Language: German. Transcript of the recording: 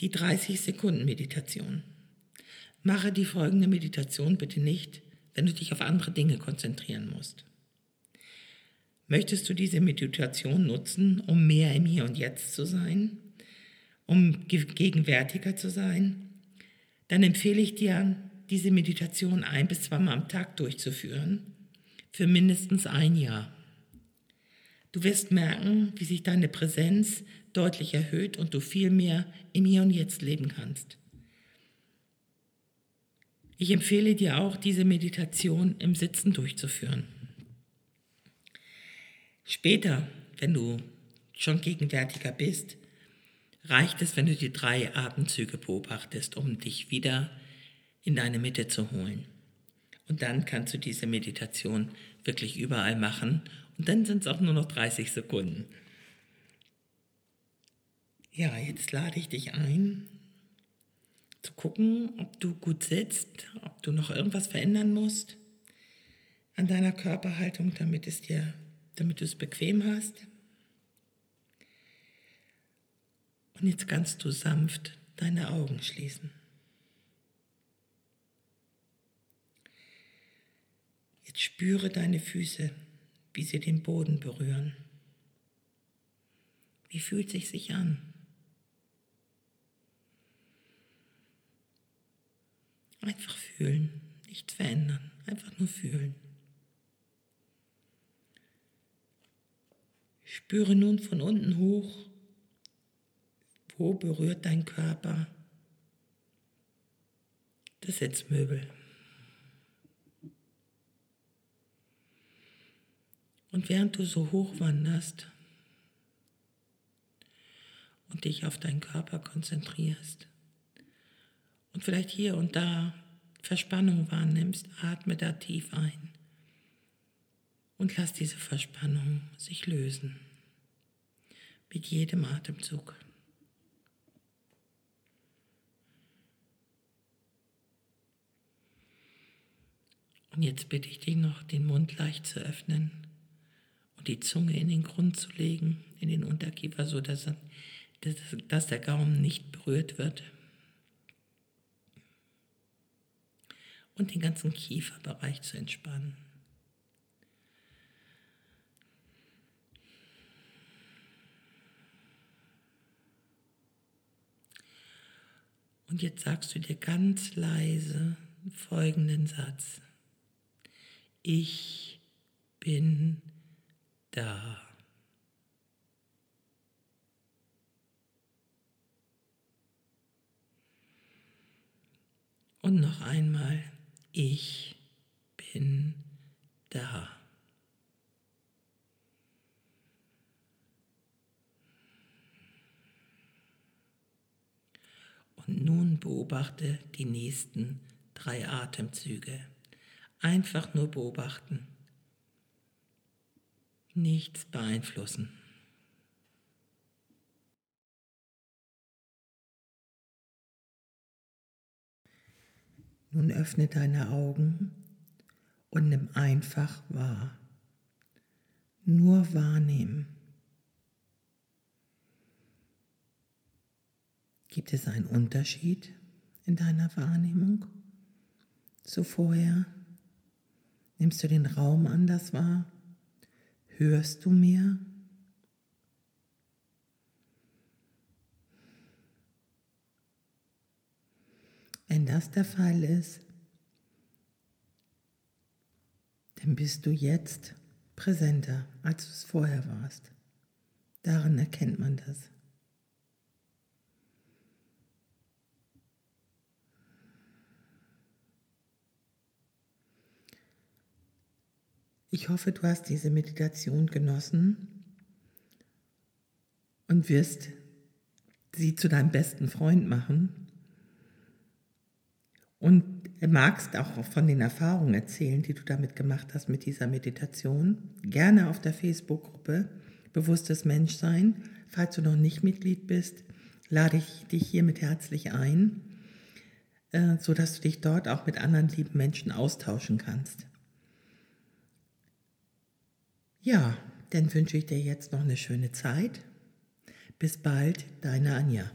Die 30 Sekunden Meditation. Mache die folgende Meditation bitte nicht, wenn du dich auf andere Dinge konzentrieren musst. Möchtest du diese Meditation nutzen, um mehr im Hier und Jetzt zu sein, um gegenwärtiger zu sein, dann empfehle ich dir, diese Meditation ein bis zweimal am Tag durchzuführen, für mindestens ein Jahr. Du wirst merken, wie sich deine Präsenz deutlich erhöht und du viel mehr im Hier und Jetzt leben kannst. Ich empfehle dir auch, diese Meditation im Sitzen durchzuführen. Später, wenn du schon gegenwärtiger bist, reicht es, wenn du die drei Atemzüge beobachtest, um dich wieder in deine Mitte zu holen. Und dann kannst du diese Meditation wirklich überall machen. Und dann sind es auch nur noch 30 Sekunden. Ja, jetzt lade ich dich ein, zu gucken, ob du gut sitzt, ob du noch irgendwas verändern musst an deiner Körperhaltung, damit es dir, damit du es bequem hast. Und jetzt kannst du sanft deine Augen schließen. Jetzt spüre deine Füße, wie sie den Boden berühren. Wie fühlt sich sich an? Einfach fühlen, nichts verändern, einfach nur fühlen. Spüre nun von unten hoch wo berührt dein Körper das Sitzmöbel? Und während du so hoch wanderst und dich auf deinen Körper konzentrierst und vielleicht hier und da Verspannung wahrnimmst, atme da tief ein und lass diese Verspannung sich lösen mit jedem Atemzug. Und jetzt bitte ich dich noch, den Mund leicht zu öffnen und die Zunge in den Grund zu legen, in den Unterkiefer, so dass, dass, dass der Gaumen nicht berührt wird. Und den ganzen Kieferbereich zu entspannen. Und jetzt sagst du dir ganz leise folgenden Satz. Ich bin da. Und noch einmal, ich bin da. Und nun beobachte die nächsten drei Atemzüge. Einfach nur beobachten. Nichts beeinflussen. Nun öffne deine Augen und nimm einfach wahr. Nur wahrnehmen. Gibt es einen Unterschied in deiner Wahrnehmung zu vorher? Nimmst du den Raum anders wahr? Hörst du mehr? Wenn das der Fall ist, dann bist du jetzt präsenter, als du es vorher warst. Daran erkennt man das. Ich hoffe, du hast diese Meditation genossen und wirst sie zu deinem besten Freund machen. Und magst auch von den Erfahrungen erzählen, die du damit gemacht hast mit dieser Meditation. Gerne auf der Facebook-Gruppe Bewusstes Menschsein. Falls du noch nicht Mitglied bist, lade ich dich hiermit herzlich ein, äh, sodass du dich dort auch mit anderen lieben Menschen austauschen kannst. Ja, dann wünsche ich dir jetzt noch eine schöne Zeit. Bis bald, deine Anja.